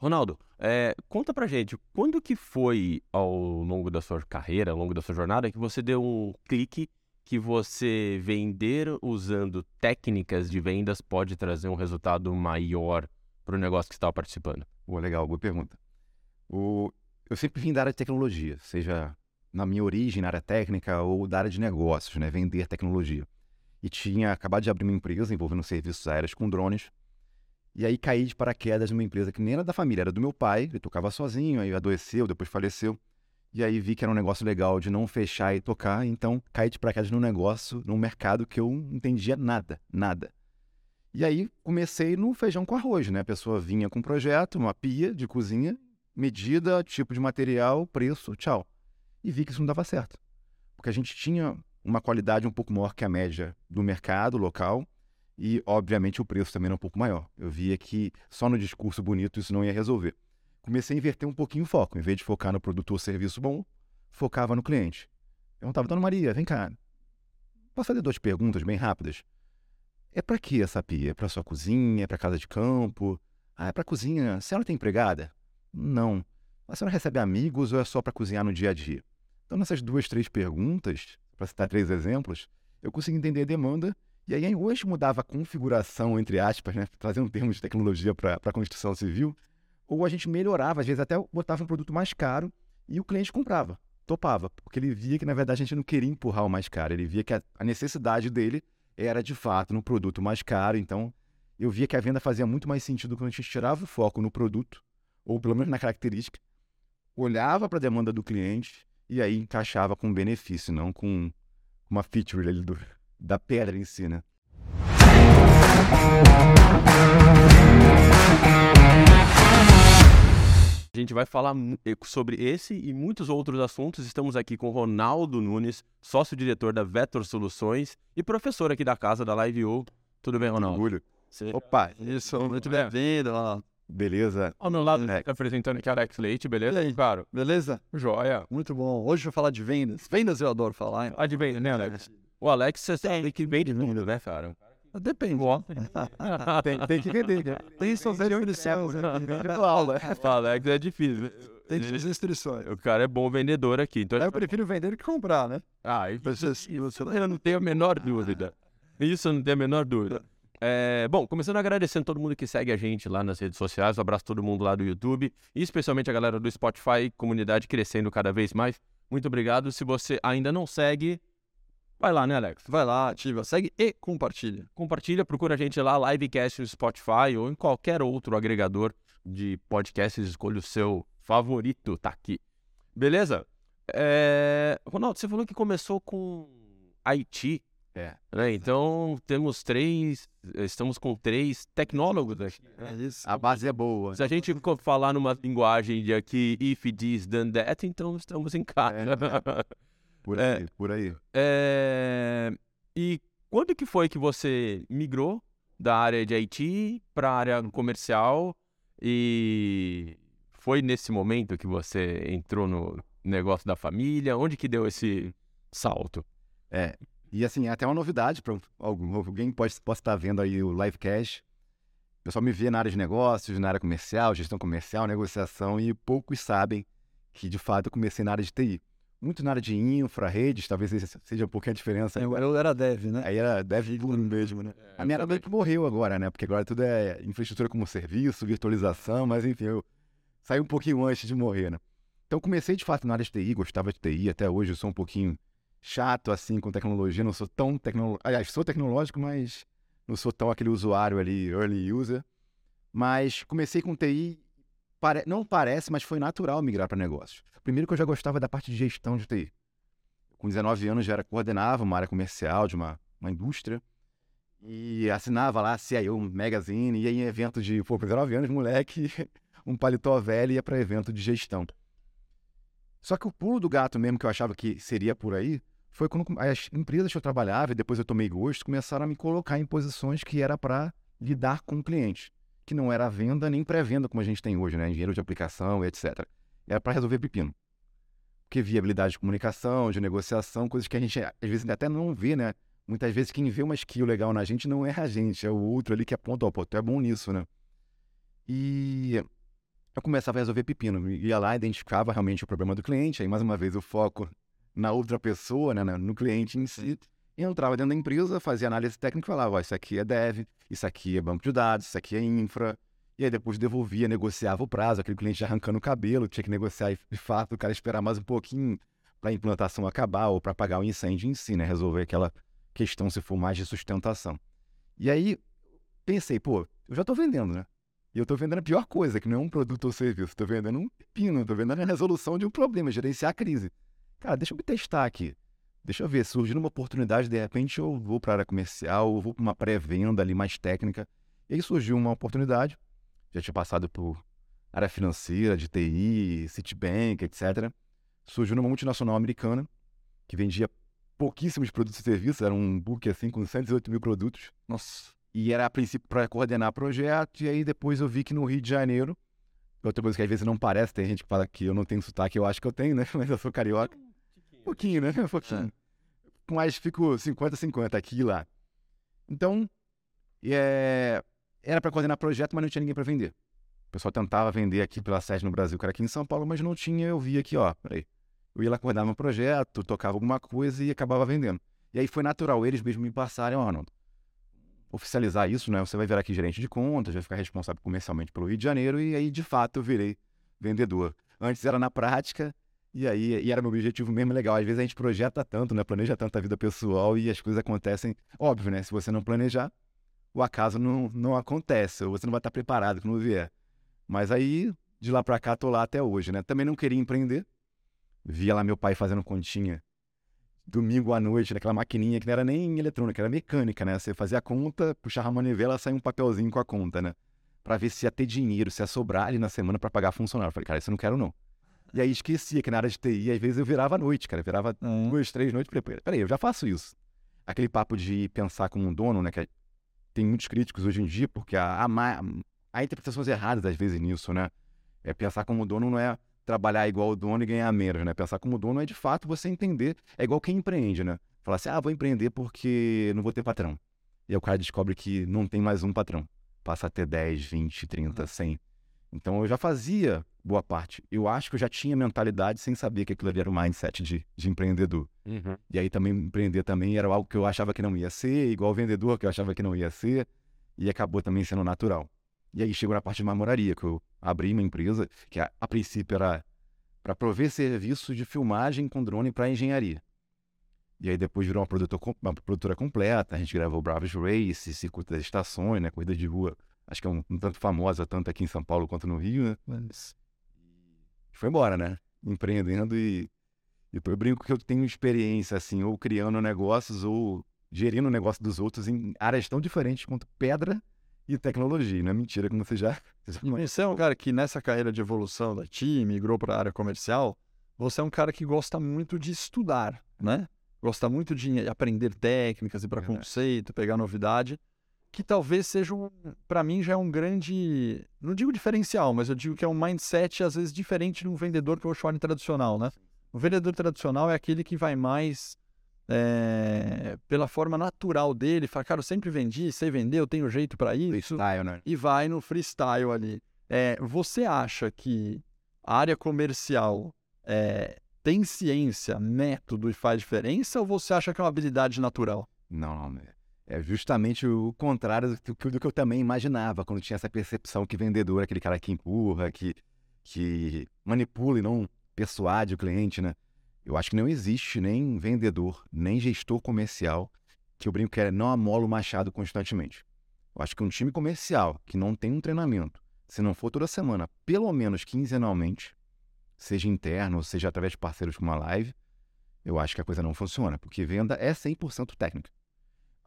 Ronaldo, é, conta pra gente, quando que foi ao longo da sua carreira, ao longo da sua jornada, que você deu um clique que você vender usando técnicas de vendas pode trazer um resultado maior para o negócio que você estava participando? Pô, legal, boa pergunta. O... Eu sempre vim da área de tecnologia, seja na minha origem na área técnica ou da área de negócios, né? Vender tecnologia. E tinha acabado de abrir uma empresa envolvendo serviços aéreos com drones. E aí caí de paraquedas numa empresa que nem era da família, era do meu pai, ele tocava sozinho, aí adoeceu, depois faleceu. E aí vi que era um negócio legal de não fechar e tocar, então caí de paraquedas num negócio, num mercado que eu não entendia nada, nada. E aí comecei no feijão com arroz, né? A pessoa vinha com um projeto, uma pia de cozinha, medida, tipo de material, preço, tchau. E vi que isso não dava certo. Porque a gente tinha uma qualidade um pouco maior que a média do mercado local e, obviamente, o preço também era um pouco maior. Eu via que só no discurso bonito isso não ia resolver comecei a inverter um pouquinho o foco. Em vez de focar no produto ou serviço bom, focava no cliente. Perguntava, Dona Maria, vem cá. Posso fazer duas perguntas bem rápidas? É para que essa pia? É para sua cozinha? É para casa de campo? Ah, é para cozinha. A senhora tem empregada? Não. A senhora recebe amigos ou é só para cozinhar no dia a dia? Então, nessas duas, três perguntas, para citar três exemplos, eu consegui entender a demanda e aí hoje mudava a configuração, entre aspas, né, trazendo um termo de tecnologia para a construção civil, ou a gente melhorava, às vezes até botava um produto mais caro e o cliente comprava, topava, porque ele via que na verdade a gente não queria empurrar o mais caro, ele via que a, a necessidade dele era de fato no produto mais caro, então eu via que a venda fazia muito mais sentido quando a gente tirava o foco no produto, ou pelo menos na característica, olhava para a demanda do cliente e aí encaixava com benefício, não com uma feature ali do, da pedra em si, né? A gente vai falar eh, sobre esse e muitos outros assuntos. Estamos aqui com Ronaldo Nunes, sócio-diretor da Vetor Soluções e professor aqui da casa da Live U. Tudo bem, Ronaldo? Orgulho. Você... Opa, isso, muito bem-vindo. Beleza. Ao meu lado, é. apresentando aqui Alex Leite, beleza? E aí, claro. Beleza? Joia. Muito bom. Hoje eu vou falar de vendas. Vendas eu adoro falar. Hein? Ah, de vendas, né, Alex? O Alex, você sabe que vende vendas, né, cara? Depende. tem, tem que vender. Né? Tem suas restrições. O Alex é difícil. Tem restrições. O cara é bom vendedor aqui. Então... Eu prefiro vender do que comprar, né? Ah, isso, eu não tenho a menor dúvida. Isso eu não tenho a menor dúvida. É, bom, começando agradecendo todo mundo que segue a gente lá nas redes sociais, um abraço todo mundo lá do YouTube, e especialmente a galera do Spotify, comunidade crescendo cada vez mais. Muito obrigado. Se você ainda não segue, Vai lá, né, Alex? Vai lá, ativa, segue e compartilha. Compartilha, procura a gente lá, Livecast no Spotify ou em qualquer outro agregador de podcasts. Escolha o seu favorito, tá aqui. Beleza? É... Ronaldo, você falou que começou com Haiti. É. Né? Então, temos três, estamos com três tecnólogos aqui. Né? É isso. A base é boa. Se a gente falar numa linguagem de aqui, if this, then that, então estamos em casa. É. Por é, aí, é, por aí. É... E quando que foi que você migrou da área de IT para a área comercial e foi nesse momento que você entrou no negócio da família? Onde que deu esse salto? É, e assim, é até uma novidade para alguém pode, pode estar vendo aí o Livecast. O pessoal me vê na área de negócios, na área comercial, gestão comercial, negociação, e poucos sabem que, de fato, eu comecei na área de TI muito na área de infra, redes, talvez seja um pouquinho a diferença. Eu, eu era dev, né? Aí era dev puro mesmo, né? É, a minha era meio que morreu agora, né? Porque agora tudo é infraestrutura como serviço, virtualização, mas enfim, eu saí um pouquinho antes de morrer, né? Então comecei de fato na área de TI, gostava de TI, até hoje eu sou um pouquinho chato assim com tecnologia, não sou tão tecnológico, aliás, sou tecnológico, mas não sou tão aquele usuário ali, early user. Mas comecei com TI Pare... Não parece, mas foi natural migrar para negócios. Primeiro que eu já gostava da parte de gestão de TI. Com 19 anos já era, coordenava uma área comercial de uma, uma indústria e assinava lá CIO Magazine, ia em evento de, pô, com 19 anos, moleque, um paletó velho ia para evento de gestão. Só que o pulo do gato mesmo que eu achava que seria por aí foi quando as empresas que eu trabalhava e depois eu tomei gosto começaram a me colocar em posições que era para lidar com o cliente que não era venda nem pré-venda como a gente tem hoje, né? Engenheiro de aplicação, etc. Era para resolver pepino. Porque viabilidade de comunicação, de negociação, coisas que a gente às vezes até não vê, né? Muitas vezes quem vê uma skill legal na gente não é a gente, é o outro ali que aponta, ó, pô, tu é bom nisso, né? E eu começava a resolver pepino. Ia lá, identificava realmente o problema do cliente, aí mais uma vez o foco na outra pessoa, né, no cliente em si. Entrava dentro da empresa, fazia análise técnica e falava, ó, isso aqui é dev, isso aqui é banco de dados, isso aqui é infra. E aí depois devolvia, negociava o prazo, aquele cliente arrancando o cabelo, tinha que negociar e de fato o cara esperar mais um pouquinho para a implantação acabar ou para pagar o incêndio em si, né? Resolver aquela questão se for mais de sustentação. E aí pensei, pô, eu já estou vendendo, né? E eu estou vendendo a pior coisa, que não é um produto ou serviço. Estou vendendo um pepino, estou vendendo a resolução de um problema, gerenciar a crise. Cara, deixa eu me testar aqui. Deixa eu ver, surgindo uma oportunidade, de repente eu vou para a área comercial, eu vou para uma pré-venda ali mais técnica. E aí surgiu uma oportunidade, já tinha passado por área financeira, de TI, Citibank, etc. Surgiu numa multinacional americana, que vendia pouquíssimos produtos e serviços, era um book assim com 118 mil produtos. Nossa. E era a princípio para coordenar projeto, e aí depois eu vi que no Rio de Janeiro, outra coisa que às vezes não parece, tem gente que fala que eu não tenho sotaque, eu acho que eu tenho, né? Mas eu sou carioca. Um pouquinho, né? Um pouquinho. Mas fico 50-50 aqui e lá. Então, é... era para coordenar projeto, mas não tinha ninguém para vender. O pessoal tentava vender aqui pela sede no Brasil, que era aqui em São Paulo, mas não tinha. Eu via aqui, ó, peraí. Eu ia lá coordenar meu projeto, tocava alguma coisa e acabava vendendo. E aí foi natural eles mesmos me passarem, ó, Arnold, oficializar isso, né? Você vai virar aqui gerente de contas, vai ficar responsável comercialmente pelo Rio de Janeiro, e aí de fato eu virei vendedor. Antes era na prática, e aí e era meu objetivo mesmo legal. Às vezes a gente projeta tanto, né? Planeja tanto a vida pessoal e as coisas acontecem. Óbvio, né? Se você não planejar, o acaso não, não acontece, ou você não vai estar preparado quando vier. Mas aí, de lá para cá, tô lá até hoje, né? Também não queria empreender. Via lá meu pai fazendo continha domingo à noite, naquela maquininha que não era nem eletrônica, era mecânica, né? Você fazia a conta, puxava a manivela, saía um papelzinho com a conta, né? Pra ver se ia ter dinheiro, se ia sobrar ali na semana para pagar funcionário. Eu falei, cara, isso eu não quero não. E aí esquecia que na área de TI, às vezes eu virava à noite, cara. Virava Hum. duas, três noites. Falei, peraí, eu já faço isso. Aquele papo de pensar como um dono, né? Que tem muitos críticos hoje em dia, porque há, há, há interpretações erradas às vezes nisso, né? É pensar como dono não é trabalhar igual o dono e ganhar menos, né? Pensar como dono é de fato você entender. É igual quem empreende, né? Falar assim, ah, vou empreender porque não vou ter patrão. E aí o cara descobre que não tem mais um patrão. Passa a ter 10, 20, 30, 100. Então eu já fazia boa parte. Eu acho que eu já tinha mentalidade sem saber que aquilo ali era o mindset de, de empreendedor. Uhum. E aí também empreender também era algo que eu achava que não ia ser, igual vendedor que eu achava que não ia ser, e acabou também sendo natural. E aí chegou na parte de marmoraria, que eu abri uma empresa que a, a princípio era para prover serviço de filmagem com drone para engenharia. E aí depois virou uma produtora, uma produtora completa, a gente gravou Bravos Race, Circuito das Estações, né, corrida de rua, acho que é um, um tanto famosa, tanto aqui em São Paulo quanto no Rio, né? Mas... foi embora, né? Empreendendo e, e eu brinco que eu tenho experiência, assim, ou criando negócios ou gerindo o negócio dos outros em áreas tão diferentes quanto pedra e tecnologia. Não é mentira, como você já... E você é um cara que nessa carreira de evolução da TIM, migrou para a área comercial, você é um cara que gosta muito de estudar, né? Gosta muito de aprender técnicas e para conceito, pegar novidade, que talvez seja um, para mim já é um grande, não digo diferencial, mas eu digo que é um mindset às vezes diferente de um vendedor que eu chamo de tradicional, né? O vendedor tradicional é aquele que vai mais é, pela forma natural dele, fala, cara, eu sempre vendi, sei vender, eu tenho jeito para isso freestyle, né? e vai no freestyle ali. É, você acha que a área comercial é, tem ciência, método e faz diferença ou você acha que é uma habilidade natural? Não, não. É- justamente o contrário do que, do que eu também imaginava, quando tinha essa percepção que vendedor é aquele cara que empurra, que, que manipula e não persuade o cliente, né? Eu acho que não existe nem vendedor, nem gestor comercial que eu brinco que é não amola o machado constantemente. Eu acho que um time comercial que não tem um treinamento, se não for toda semana, pelo menos quinzenalmente, seja interno, ou seja através de parceiros como a Live, eu acho que a coisa não funciona, porque venda é 100% técnica.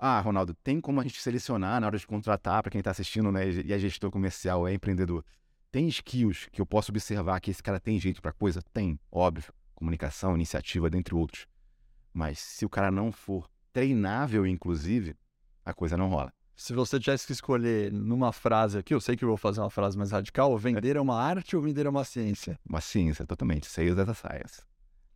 Ah, Ronaldo, tem como a gente selecionar na hora de contratar para quem está assistindo, né? E é gestor comercial, é empreendedor. Tem skills que eu posso observar que esse cara tem jeito para coisa? Tem, óbvio. Comunicação, iniciativa, dentre outros. Mas se o cara não for treinável, inclusive, a coisa não rola. Se você tivesse que escolher numa frase aqui, eu sei que eu vou fazer uma frase mais radical, vender é uma arte ou vender é uma ciência? Uma ciência, totalmente. Sales as a science.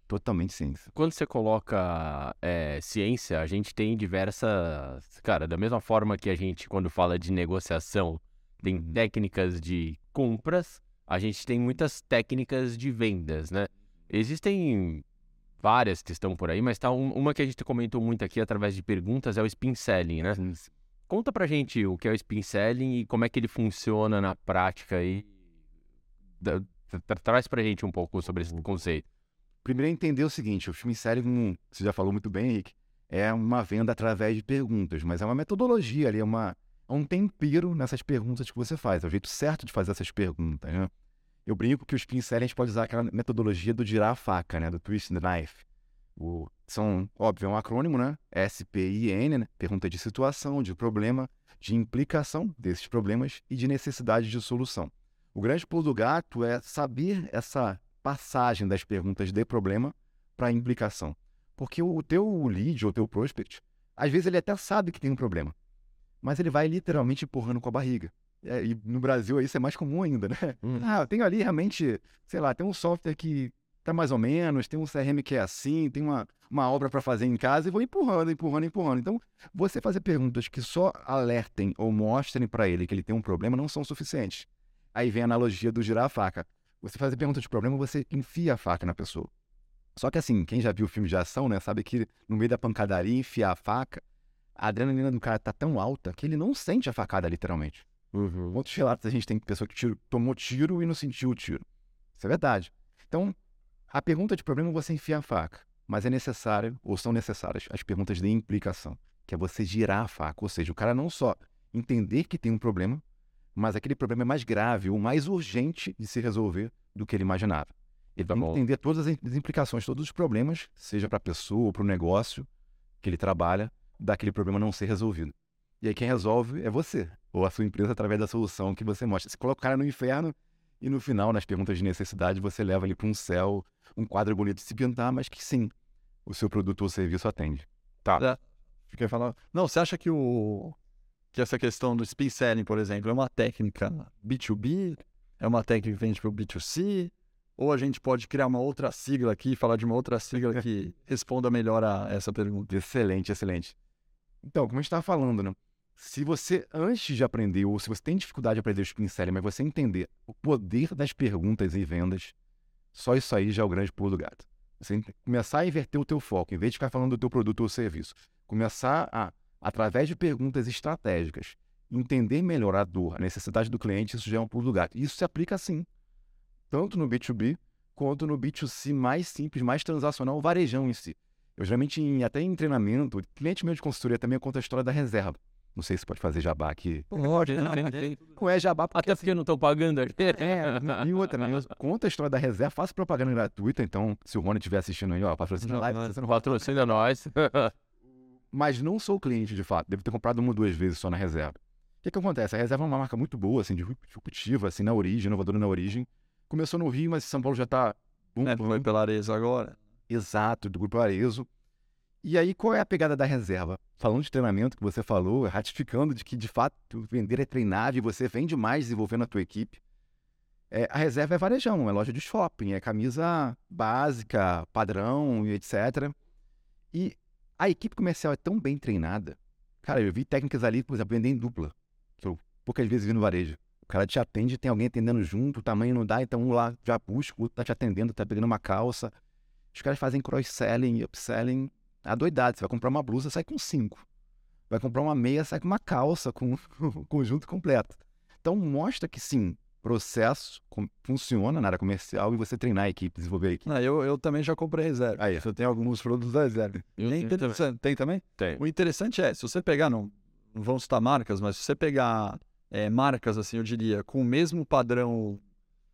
Totalmente ciência. Quando você coloca é, ciência, a gente tem diversas. Cara, da mesma forma que a gente, quando fala de negociação, tem técnicas de compras, a gente tem muitas técnicas de vendas, né? Existem várias que estão por aí, mas tá um- uma que a gente comentou muito aqui através de perguntas é o spin selling, né? Conta pra gente o que é o spin selling e como é que ele funciona na prática aí. Traz pra gente um pouco sobre esse conceito. Primeiro é entender o seguinte, o filme série, como você já falou muito bem, Henrique, é uma venda através de perguntas, mas é uma metodologia ali, é, uma, é um tempero nessas perguntas que você faz, é o jeito certo de fazer essas perguntas, né? Eu brinco que os selling a gente pode usar aquela metodologia do girar a faca, né? Do twist the knife. O, são, óbvio, é um acrônimo, né? S-P-I-N, né? Pergunta de situação, de problema, de implicação desses problemas e de necessidade de solução. O grande pulo do gato é saber essa passagem das perguntas de problema para implicação. Porque o, teu lead ou o teu prospect, às vezes ele até sabe que tem um problema, mas ele vai literalmente empurrando com a barriga. É, e no Brasil isso é mais comum ainda, né? Hum. Ah, eu tenho ali realmente, sei lá, tem um software que tá mais ou menos, tem um CRM que é assim, tem uma, uma obra para fazer em casa e vou empurrando, empurrando, empurrando. Então, você fazer perguntas que só alertem ou mostrem para ele que ele tem um problema não são suficientes. Aí vem a analogia do girar a faca. Você fazer pergunta de problema, você enfia a faca na pessoa. Só que assim, quem já viu filme de ação, né, sabe que no meio da pancadaria, enfiar a faca, a adrenalina do cara tá tão alta que ele não sente a facada literalmente. Quantos relatos a gente tem de pessoa que tiro- tomou tiro e não sentiu o tiro? Isso é verdade. Então, a pergunta de problema você enfia a faca, mas é necessário, ou são necessárias, as perguntas de implicação, que é você girar a faca, ou seja, o cara não só entender que tem um problema, mas aquele problema é mais grave ou mais urgente de se resolver do que ele imaginava. Ele Tá tem bom. que entender todas as im- as implicações, todos os problemas, seja para a pessoa ou para o negócio que ele trabalha, daquele problema não ser resolvido. E aí quem resolve é você, ou a sua empresa através da solução que você mostra. Você coloca o cara no inferno e no final, nas perguntas de necessidade, você leva ele para um céu, um quadro bonito de se pintar, mas que sim, o seu produto ou serviço atende. Fiquei falando. Não, você acha que o que essa questão do spin selling, por exemplo, é uma técnica B2B? É uma técnica que vende para o B2C? Ou a gente pode criar uma outra sigla aqui, falar de uma outra sigla que responda melhor a essa pergunta? Excelente, excelente. Então, como a gente estava falando, né? Se você, antes de aprender, ou se você tem dificuldade de aprender o spin selling, mas você entender o poder das perguntas e vendas, só isso aí já é o grande pulo do gato. Você começar a inverter o teu foco, em vez de ficar falando do teu produto ou serviço, começar a, através de perguntas estratégicas, entender melhor a dor, a necessidade do cliente, isso já é um pulo do gato. Isso se aplica sim, tanto no B2B quanto no B2C mais simples, mais transacional, o varejão em si. Eu geralmente, em- até em treinamento, cliente meu de consultoria também conta a história da reserva. Não sei se pode fazer jabá aqui. Pode, Não é jabá porque Até porque não estão pagando é, e outra, né? Conta a história da reserva, faço propaganda gratuita, então se o Rony estiver assistindo aí, ó, patrocina a live, não Patrocina nós. mas não sou cliente de fato, devo ter comprado uma ou duas vezes só na reserva. O que, que acontece? A reserva é uma marca muito boa, assim, disruptiva, assim, na origem, inovadora na origem. Começou no Rio, mas São Paulo já tá. bum, É, bum, foi pela Arezzo agora. Exato, do Grupo Arezo. E aí, qual é a pegada da reserva? Falando de treinamento que você falou, ratificando de que, de fato, vender é treinável e você vende mais desenvolvendo a tua equipe. É, a reserva é varejão, é loja de shopping, é camisa básica, padrão e etc. E a equipe comercial é tão bem treinada. Cara, eu vi técnicas ali, por exemplo, vender em dupla, que eu poucas vezes vi no varejo. O cara te atende, tem alguém atendendo junto, o tamanho não dá, então um lá já busca, o outro tá te atendendo, tá pegando uma calça. Os caras fazem cross-selling upselling adoidado. Você vai comprar uma blusa, sai com cinco. Vai comprar uma meia, sai com uma calça, com o conjunto completo. Então mostra que sim, processo funciona na área comercial e você treinar a equipe, desenvolver a equipe. Ah, eu, eu também já comprei reserva. Aí, Eu tenho alguns produtos da reserva. Eu É interessante. Tem também? Tem. O interessante é, se você pegar, não, não vamos citar marcas, mas se você pegar é, marcas, assim, eu diria, com o mesmo padrão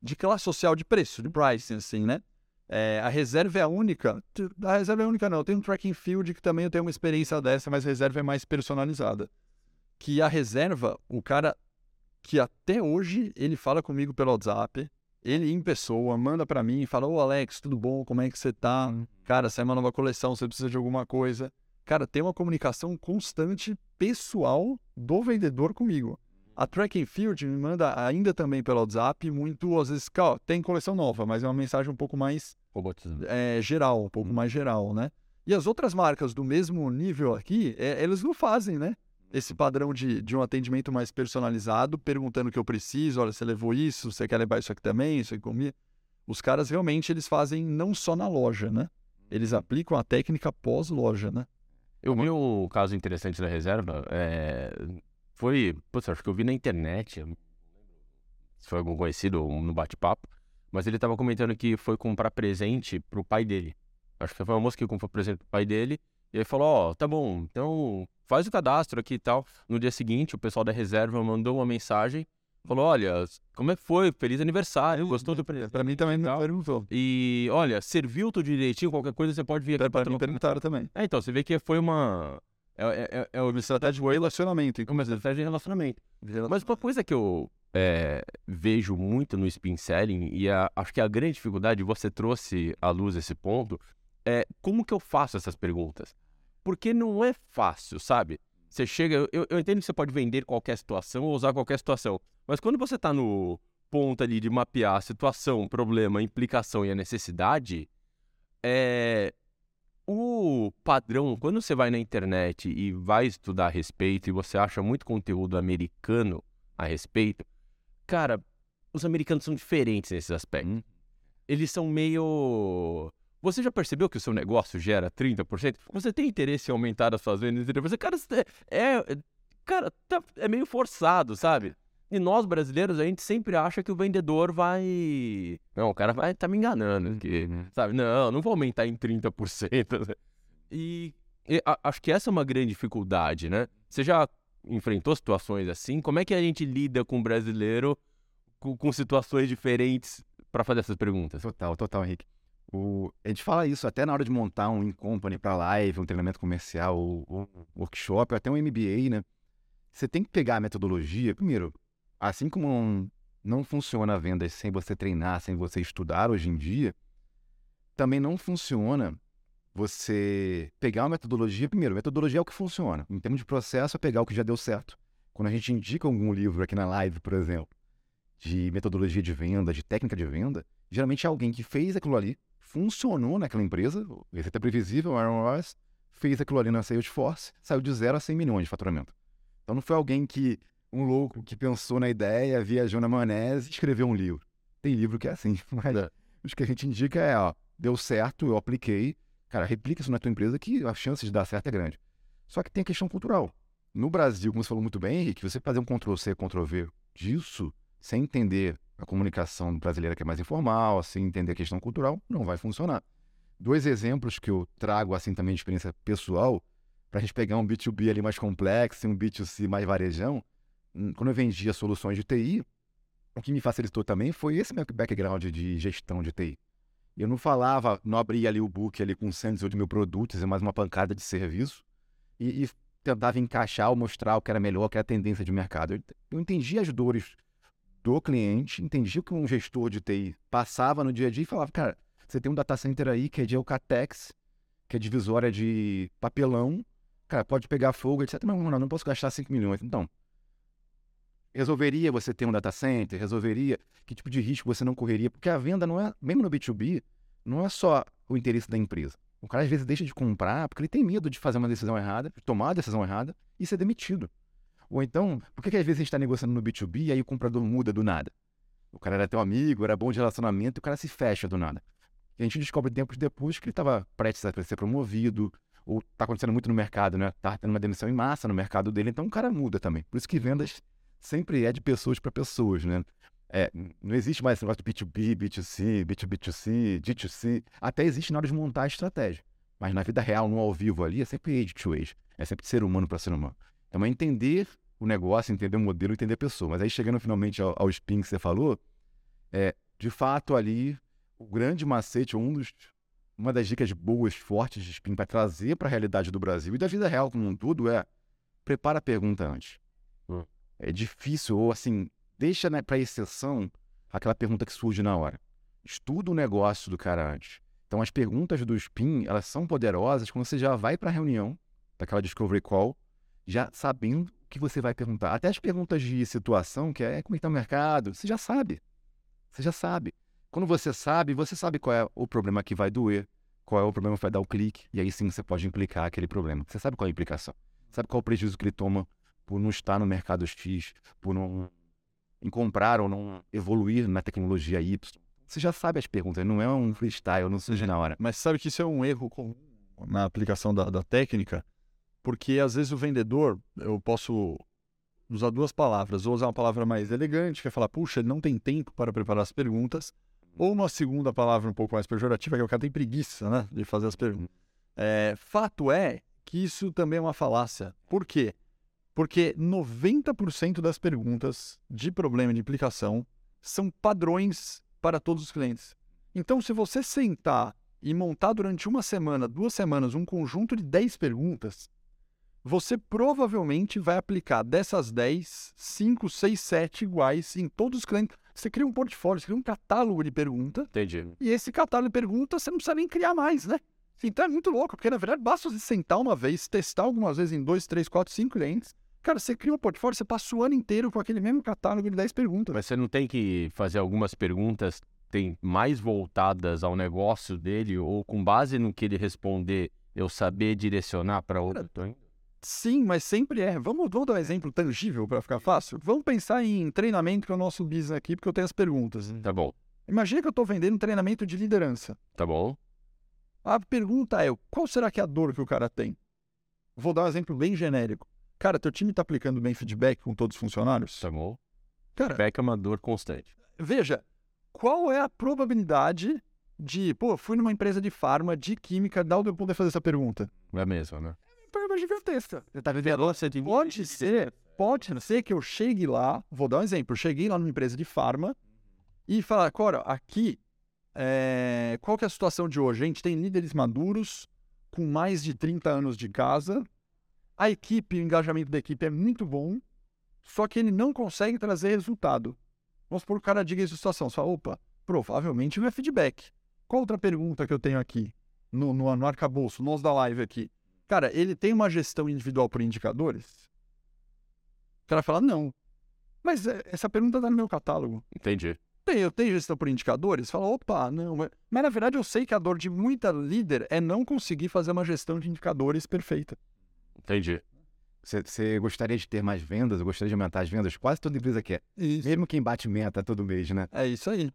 de classe social de preço, de pricing, assim, né? É, a reserva é a única. A reserva é a única, não. Tem um tracking field que também eu tenho uma experiência dessa, mas a reserva é mais personalizada. Que a reserva, o cara que até hoje ele fala comigo pelo WhatsApp, ele em pessoa, manda pra mim, fala: Ô Alex, tudo bom? Como é que você tá? Cara, saiu uma nova coleção, você precisa de alguma coisa. Cara, tem uma comunicação constante pessoal do vendedor comigo. A Track and Field me manda ainda também pelo WhatsApp, muito, às vezes, ó, tem coleção nova, mas é uma mensagem um pouco mais é, geral, um pouco mais geral, né? E as outras marcas do mesmo nível aqui, é, eles não fazem, né? Esse padrão de, de um atendimento mais personalizado, perguntando o que eu preciso, olha, você levou isso, você quer levar isso aqui também, isso aqui comigo. Os caras realmente eles fazem não só na loja, né? Eles aplicam a técnica pós-loja, né? Eu vi um caso interessante da reserva. É... Foi. Putz, acho que eu vi na internet. Se foi algum conhecido no bate-papo. Mas ele tava comentando que foi comprar presente pro pai dele. Acho que foi uma moça que comprou presente pro pai dele. E ele falou: Ó, oh, tá bom, então faz o cadastro aqui e tal. No dia seguinte, o pessoal da reserva mandou uma mensagem. Falou: Olha, como é que foi? Feliz aniversário. Gostou do presente? Pra mim também não perguntou. E olha, serviu tudo direitinho, qualquer coisa você pode vir aqui. Pra, pra mim perguntaram também. É, então, você vê que foi uma. É, é, é, é uma estratégia de relacionamento. Uma estratégia de relacionamento. Mas uma coisa que eu é, vejo muito no spin selling, e a, acho que a grande dificuldade, você trouxe à luz esse ponto, é como que eu faço essas perguntas? Porque não é fácil, sabe? Você chega, eu, eu entendo que você pode vender qualquer situação ou usar qualquer situação, mas quando você está no ponto ali de mapear a situação, problema, a implicação e a necessidade, é, o padrão, quando você vai na internet e vai estudar a respeito e você acha muito conteúdo americano a respeito, cara, os americanos são diferentes nesses aspectos. Hum. Eles são meio você já percebeu que o seu negócio gera 30%? Você tem interesse em aumentar as suas vendas 30%? Cara, é, é, cara, tá, é meio forçado, sabe? E nós, brasileiros, a gente sempre acha que o vendedor vai. Não, o cara vai tá me enganando. Que, sabe? Não, não vou aumentar em 30%. E, e a, acho que essa é uma grande dificuldade, né? Você já enfrentou situações assim? Como é que a gente lida com o brasileiro com, com situações diferentes para fazer essas perguntas? Total, total, Henrique. O, a gente fala isso até na hora de montar um in-company para live, um treinamento comercial, ou, ou workshop, até um MBA, né? Você tem que pegar a metodologia, primeiro, assim como não, não funciona a venda sem você treinar, sem você estudar hoje em dia, também não funciona você pegar uma metodologia. Primeiro, metodologia é o que funciona. Em termos de processo, é pegar o que já deu certo. Quando a gente indica algum livro aqui na live, por exemplo, de metodologia de venda, de técnica de venda, geralmente é alguém que fez aquilo ali, funcionou naquela empresa, receita previsível, Aaron Ross, fez aquilo ali na Salesforce, saiu de 0 a 100 milhões de faturamento. Então não foi alguém que, um louco que pensou na ideia, viajou na maionese e escreveu um livro. Tem livro que é assim, mas é. o que a gente indica é, ó, deu certo, eu apliquei, cara, replica isso na tua empresa que a chance de dar certo é grande. Só que tem a questão cultural. No Brasil, como você falou muito bem, Henrique, você fazer um Ctrl-C, Ctrl-V disso, sem entender a comunicação brasileira que é mais informal, assim, entender a questão cultural, não vai funcionar. Dois exemplos que eu trago, assim, também de experiência pessoal, para a gente pegar um B2B ali mais complexo e um B2C mais varejão, hum, quando eu vendia soluções de TI, o que me facilitou também foi esse meu background de gestão de TI. Eu não falava, não abria ali o book ali com 118 mil produtos e mais uma pancada de serviço e, e tentava encaixar ou mostrar o que era melhor, o que era a tendência de mercado. Eu, eu entendia as dores do cliente, entendia o que um gestor de TI passava no dia a dia e falava, cara, você tem um data center aí que é de Eucatex, que é divisória de papelão, cara, pode pegar fogo, etc. Mas não, não posso gastar 5 milhões. Então, resolveria você ter um data center? Resolveria? Que tipo de risco você não correria? Porque a venda não é, mesmo no B2B, não é só o interesse da empresa. O cara às vezes deixa de comprar porque ele tem medo de fazer uma decisão errada, de tomar a decisão errada e ser demitido. Ou então, por que, que às vezes a gente está negociando no B2B e aí o comprador muda do nada? O cara era teu amigo, era bom de relacionamento o cara se fecha do nada. E a gente descobre tempos depois que ele estava prestes a ser promovido, ou está acontecendo muito no mercado, né? Tá tendo uma demissão em massa no mercado dele, então o cara muda também. Por isso que vendas sempre é de pessoas para pessoas, né? É, não existe mais esse negócio de B2B, B2C, B2B2C, D2C. Até existe na hora de montar a estratégia. Mas na vida real, no ao vivo ali, é sempre age to age. É sempre de ser humano para ser humano. Então é entender o negócio, entender o modelo, entender a pessoa. Mas aí chegando finalmente ao, ao spin que você falou, é, de fato ali, o grande macete, um dos, uma das dicas boas, fortes de spin para trazer para a realidade do Brasil e da vida real como um todo é prepara a pergunta antes. Hum. É difícil, ou assim, deixa né, para exceção aquela pergunta que surge na hora. Estuda o negócio do cara antes. Então as perguntas do spin, elas são poderosas quando você já vai para a reunião, daquela discovery call, já sabendo que você vai perguntar. Até as perguntas de situação, que é como está o mercado, você já sabe. Você já sabe. Quando você sabe, você sabe qual é o problema que vai doer, qual é o problema que vai dar o clique, e aí sim você pode implicar aquele problema. Você sabe qual é a implicação. Sabe qual é o prejuízo que ele toma por não estar no mercado X, por não em comprar ou não evoluir na tecnologia Y. Você já sabe as perguntas, não é um freestyle, não surge na hora. Mas sabe que isso é um erro comum na aplicação da, da técnica, porque às vezes o vendedor, eu posso usar duas palavras, ou usar uma palavra mais elegante, que é falar, puxa, ele não tem tempo para preparar as perguntas, ou uma segunda palavra um pouco mais pejorativa, que é o cara tem preguiça, né, de fazer as perguntas. É, fato é que isso também é uma falácia. Por quê? Porque 90% das perguntas de problema de implicação são padrões para todos os clientes. Então, se você sentar e montar durante uma semana, duas semanas, um conjunto de 10 perguntas, você provavelmente vai aplicar dessas 10, 5, 6, 7 iguais em todos os clientes. Você cria um portfólio, você cria um catálogo de perguntas. Entendi. E esse catálogo de perguntas você não precisa nem criar mais, né? Então é muito louco, porque na verdade basta você sentar uma vez, testar algumas vezes em 2, 3, 4, 5 clientes. Cara, você cria um portfólio, você passa o ano inteiro com aquele mesmo catálogo de 10 perguntas. Mas você não tem que fazer algumas perguntas tem mais voltadas ao negócio dele ou com base no que ele responder, eu saber direcionar para outro? Sim, mas sempre é. Vamos, vamos dar um exemplo tangível para ficar fácil? Vamos pensar em treinamento, que é o nosso business aqui, porque eu tenho as perguntas. Tá bom. Imagina que eu estou vendendo um treinamento de liderança. Tá bom. A pergunta é, qual será que é a dor que o cara tem? Vou dar um exemplo bem genérico. Cara, teu time está aplicando bem feedback com todos os funcionários? Tá bom. Cara, Feedback é uma dor constante. veja, qual é a probabilidade de, pô, fui numa empresa de farma, de química, dá o eu poder fazer essa pergunta? É a mesma, né? Pergunta gigantesca. Você tá vivendo Pode ser, pode ser que eu chegue lá, vou dar um exemplo, eu cheguei lá numa empresa de farma e falar, Cora, aqui, é, qual que é a situação de hoje? A gente tem líderes maduros, com mais de 30 anos de casa, a equipe, o engajamento da equipe é muito bom, só que ele não consegue trazer resultado. Vamos supor o cara diga essa situação, você fala, opa, provavelmente não é feedback. Qual outra pergunta que eu tenho aqui, no, no, no arcabouço, nós da live aqui? Cara, ele tem uma gestão individual por indicadores? O cara fala, não. Mas é, essa pergunta está no meu catálogo. Entendi. Tem, eu tenho gestão por indicadores? Fala, opa, não. Mas, mas na verdade eu sei que a dor de muita líder é não conseguir fazer uma gestão de indicadores perfeita. Entendi. Você, você gostaria de ter mais vendas, eu gostaria de aumentar as vendas? Quase toda empresa quer. Isso. Mesmo quem bate meta todo mês, né? É isso aí.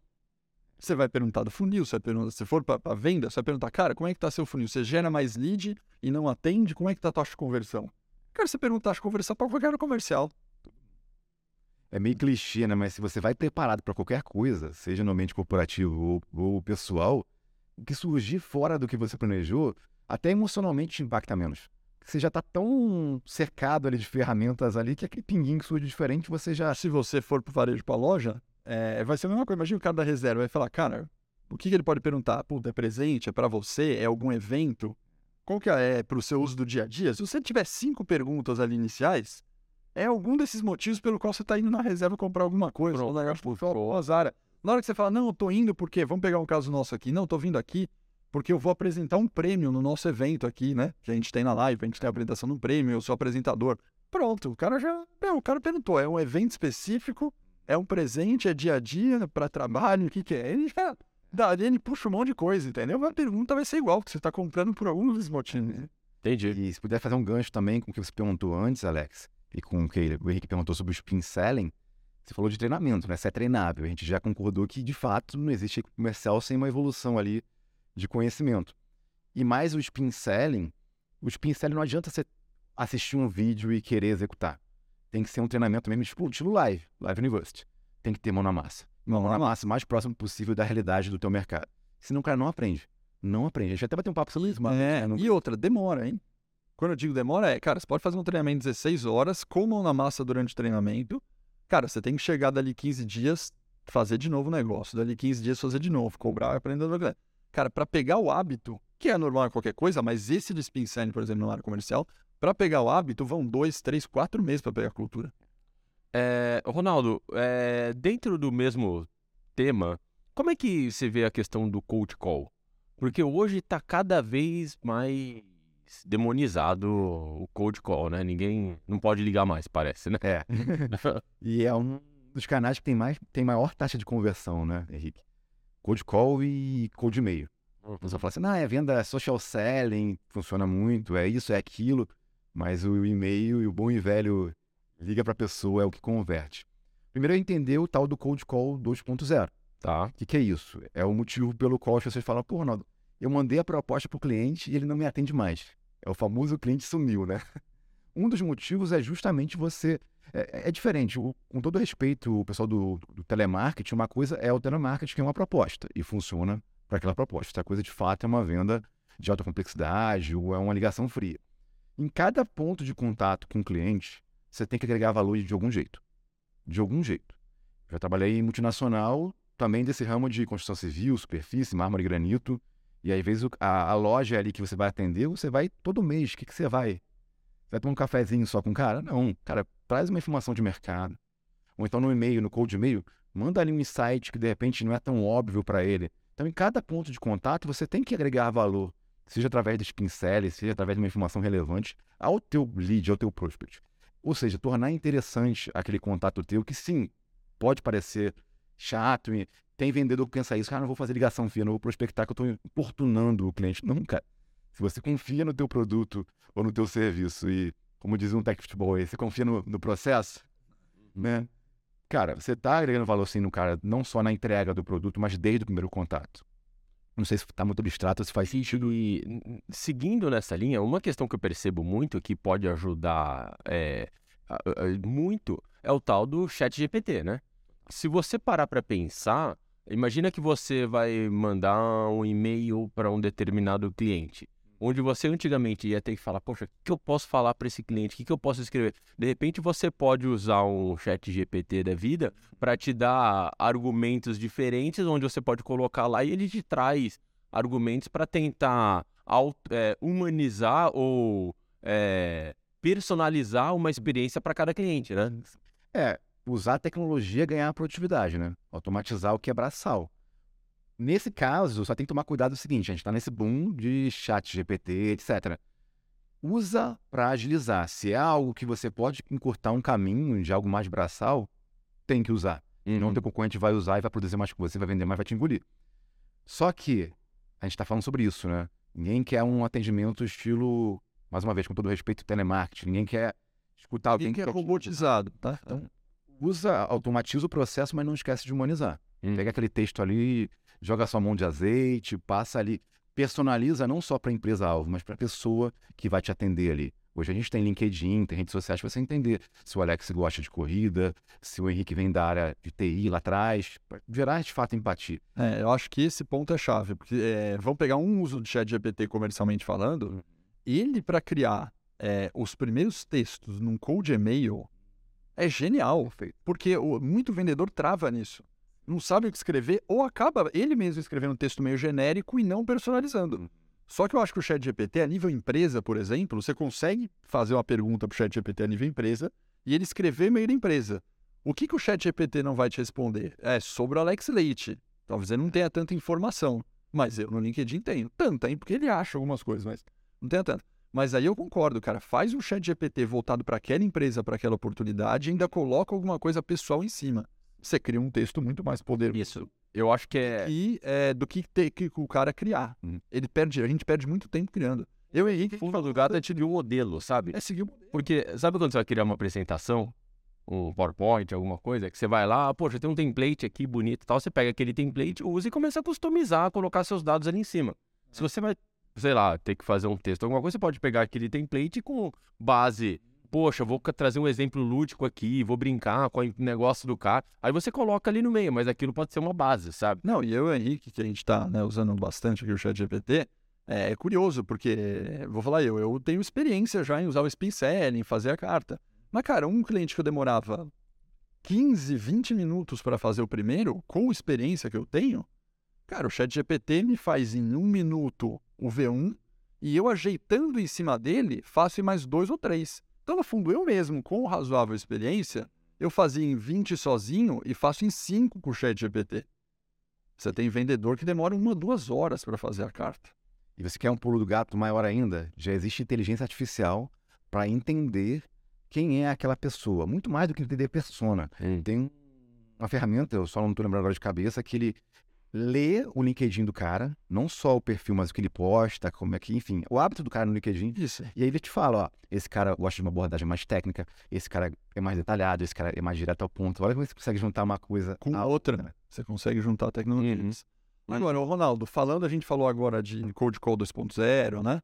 Você vai perguntar do funil, você vai perguntar, se for para venda, você vai perguntar, cara, como é que tá seu funil? Você gera mais lead e não atende? Como é que tá a taxa de conversão? Cara, você pergunta a taxa de conversão para qualquer comercial. É meio clichê, né? Mas se você vai preparado para qualquer coisa, seja no ambiente corporativo ou, ou pessoal, o que surgir fora do que você planejou, até emocionalmente te impacta menos. Você já está tão cercado ali de ferramentas ali que aquele pinguinho que surge diferente, você já. Se você for pro varejo para loja, é, vai ser a mesma coisa. Imagina o cara da reserva vai falar, cara, o que, que ele pode perguntar? Puta, é presente? É para você? É algum evento? Qual que é para o seu uso do dia a dia? Se você tiver cinco perguntas ali iniciais, é algum desses motivos pelo qual você está indo na reserva comprar alguma coisa. Pronto. ou negócio, pô, ó, azar. Na hora que você fala, não, eu tô indo porque, vamos pegar um caso nosso aqui, não, eu tô vindo aqui porque eu vou apresentar um prêmio no nosso evento aqui, né? Que a gente tem na live, a gente tem a apresentação de um prêmio, eu sou apresentador. Pronto, o cara já. Meu, o cara perguntou, é um evento específico, é um presente, é dia a dia, para trabalho, o que, que é? Ele já. Dali ele puxa um monte de coisa, entendeu? Mas a pergunta vai ser igual, porque você está comprando por algum desses motivos. Entendi. E se puder fazer um gancho também com o que você perguntou antes, Alex, e com o que o Henrique perguntou sobre o spin selling, você falou de treinamento, né? Se é treinável. A gente já concordou que, de fato, não existe comercial sem uma evolução ali de conhecimento. E mais o spin selling, o spin selling não adianta você assistir um vídeo e querer executar. Tem que ser um treinamento mesmo tipo, estilo live, live university. Tem que ter mão na massa. Mão na massa, o mais próximo possível da realidade do teu mercado. Senão o cara não aprende. Não aprende. A gente até vai ter um papo sobre isso, mas... É, não- e outra, demora, hein? Quando eu digo demora, é, cara, você pode fazer um treinamento de 16 horas, com mão na massa durante o treinamento. Cara, você tem que chegar dali 15 dias, fazer de novo o negócio. Dali 15 dias, fazer de novo, cobrar, aprender. blá, blá. Cara, para pegar o hábito, que é normal em qualquer coisa, mas esse do spin selling, por exemplo, na área comercial, para pegar o hábito, vão dois, três, quatro meses para pegar a cultura. É, Ronaldo, é, dentro do mesmo tema, como é que você vê a questão do cold call? Porque hoje está cada vez mais demonizado o cold call, né? Ninguém não pode ligar mais, parece, né? É. E é um dos canais que tem, mais, tem maior taxa de conversão, né, Henrique? Cold call e cold e-mail. Você fala assim, não, é venda social selling, funciona muito, é isso, é aquilo. Mas o e-mail e o bom e velho Liga para a pessoa é o que converte. Primeiro é entender o tal do cold call 2.0. Tá. O que, que é isso? É o motivo pelo qual as pessoas falam, pô, Ronaldo, eu mandei a proposta para o cliente e ele não me atende mais. É o famoso cliente sumiu, né? Um dos motivos é justamente você. É, é diferente. O, com todo respeito, o pessoal do, do telemarketing, uma coisa é o telemarketing, que é uma proposta e funciona para aquela proposta. Outra coisa, de fato, é uma venda de alta complexidade ou é uma ligação fria. Em cada ponto de contato com o cliente, você tem que agregar valor de algum jeito. De algum jeito. Já trabalhei em multinacional, também desse ramo de construção civil, superfície, mármore e granito. E às vezes a, a loja ali que você vai atender, você vai todo mês. O que, que você vai? Vai tomar um cafezinho só com o cara? Não. Cara, traz uma informação de mercado. Ou então no e-mail, no cold e-mail, manda ali um insight que de repente não é tão óbvio para ele. Então, em cada ponto de contato, você tem que agregar valor, seja através dos pincéis, seja através de uma informação relevante ao teu lead, ao teu prospect. Ou seja, tornar interessante aquele contato teu, que sim, pode parecer chato, e tem vendedor que pensa isso, cara, não vou fazer ligação fia, não vou prospectar que eu estou importunando o cliente. Não, cara. Se você confia no teu produto ou no teu serviço e, como diz um tech futebol aí, você confia no, no processo, uhum. né? Cara, você está agregando valor sim no cara, não só na entrega do produto, mas desde o primeiro contato. Não sei se está muito abstrato, se faz sentido. E seguindo nessa linha, uma questão que eu percebo muito que pode ajudar é, muito é o tal do chat GPT, né? Se você parar para pensar, imagina que você vai mandar um e-mail para um determinado cliente onde você antigamente ia ter que falar, poxa, o que eu posso falar para esse cliente? O que, que eu posso escrever? De repente você pode usar um chat GPT da vida para te dar argumentos diferentes, onde você pode colocar lá e ele te traz argumentos para tentar é, humanizar ou é, personalizar uma experiência para cada cliente, né? É, usar a tecnologia ganhar produtividade, né? Automatizar o que é braçal. Nesse caso, só tem que tomar cuidado o seguinte: a gente está nesse boom de chat GPT, etc. Usa para agilizar. Se é algo que você pode encurtar um caminho de algo mais braçal, tem que usar. Uhum. Não o teu concorrente vai usar e vai produzir mais que você, vai vender mais, vai te engolir. Só que a gente está falando sobre isso, né? Ninguém quer um atendimento estilo, mais uma vez, com todo respeito, telemarketing. Ninguém quer escutar alguém que é robotizado, tá? Então, usa, automatiza o processo, mas não esquece de humanizar. Hum. Pega aquele texto ali, joga sua mão de azeite, passa ali, personaliza não só para a empresa-alvo, mas para a pessoa que vai te atender ali. Hoje a gente tem LinkedIn, tem redes sociais para você entender se o Alex gosta de corrida, se o Henrique vem da área de TI lá atrás, para gerar de fato empatia. É, eu acho que esse ponto é chave, porque é, vamos pegar um uso do chat GPT comercialmente falando, uhum. ele para criar é, os primeiros textos num cold e-mail é genial, porque o, muito vendedor trava nisso não sabe o que escrever ou acaba ele mesmo escrevendo um texto meio genérico e não personalizando. Uhum. Só que eu acho que o chat GPT, a nível empresa, por exemplo, você consegue fazer uma pergunta para o chat GPT a nível empresa e ele escrever meio da empresa. O que, que o chat GPT não vai te responder? É sobre o Alex Leite. Talvez ele não tenha tanta informação. Mas eu no LinkedIn tenho. Tanta, hein? Porque ele acha algumas coisas, mas não tenho tanta. Mas aí eu concordo, cara. Faz um chat GPT voltado para aquela empresa, para aquela oportunidade e ainda coloca alguma coisa pessoal em cima você cria um texto muito mais poderoso. Isso. Eu acho que é. E, é do que ter que o cara criar. Hum. Ele perde, a gente perde muito tempo criando. Eu e Henrique, fundo do gato é seguir o modelo, sabe? É seguir o modelo. Porque sabe quando você vai criar uma apresentação, um PowerPoint, alguma coisa, que você vai lá, poxa, tem um template aqui bonito e tal, você pega aquele template, usa e começa a customizar, colocar seus dados ali em cima. Se você vai, sei lá, ter que fazer um texto, alguma coisa, você pode pegar aquele template com base poxa, vou trazer um exemplo lúdico aqui, vou brincar com o negócio do cara. Aí você coloca ali no meio, mas aquilo pode ser uma base, sabe? Não, e eu e o Henrique, que a gente está né, usando bastante aqui o chat GPT, é, é, curioso, porque, vou falar eu, eu tenho experiência já em usar o spin em fazer a carta. Mas, cara, um cliente que eu demorava 15, 20 minutos para fazer o primeiro, com a experiência que eu tenho, cara, o chat GPT me faz em um minuto o V1 e eu ajeitando em cima dele, faço em mais dois ou três. Então, no fundo, eu mesmo, com razoável experiência, eu fazia em 20 sozinho e faço em 5 com o chat GPT. Você tem vendedor que demora uma, duas horas para fazer a carta. E você quer um pulo do gato maior ainda? Já existe inteligência artificial para entender quem é aquela pessoa. Muito mais do que entender persona. Hum. Tem uma ferramenta, eu só não estou lembrando agora de cabeça, que ele ler o LinkedIn do cara, não só o perfil, mas o que ele posta, como é que, enfim, o hábito do cara no LinkedIn. Isso. E aí ele te fala, ó, esse cara gosta de uma abordagem mais técnica, esse cara é mais detalhado, esse cara é mais direto ao ponto. Olha como você consegue juntar uma coisa Com a outra, né? Você consegue juntar tecnologias. Uhum. Agora, Ronaldo, falando, a gente falou agora de Code Call 2.0, né?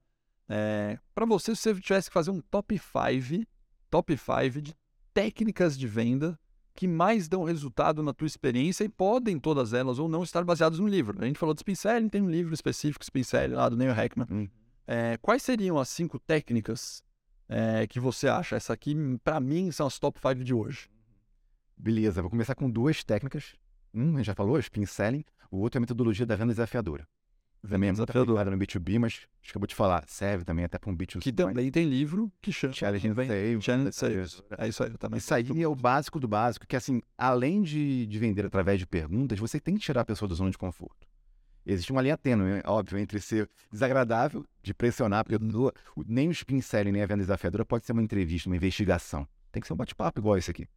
É, para você, se você tivesse que fazer um top 5, top 5 de técnicas de venda que mais dão resultado na tua experiência e podem todas elas ou não estar baseadas no livro. A gente falou de Spin Selling, tem um livro específico, Spin Selling, lá do Neil Heckman. Hum. É, quais seriam as cinco técnicas é, que você acha? Essa aqui, para mim, são as top 5 de hoje. Beleza, vou começar com duas técnicas. Um, a gente já falou, spin selling. O outro é a metodologia da venda desafiadora. Também é muito aplicada no B2B, mas acho que eu vou te falar, serve também até para um B2C. Que também tem livro que chama Challenge Vem- Sales. Challenge Sales. É isso aí, eu também. Isso aí é o básico do básico, que assim, além de, de vender através de perguntas, você tem que tirar a pessoa da zona de conforto. Existe uma linha tênue, é óbvio, entre ser desagradável, de pressionar, porque o- nem o spin selling, nem a venda desafiadora pode ser uma entrevista, uma investigação. Tem que ser um bate-papo igual esse aqui.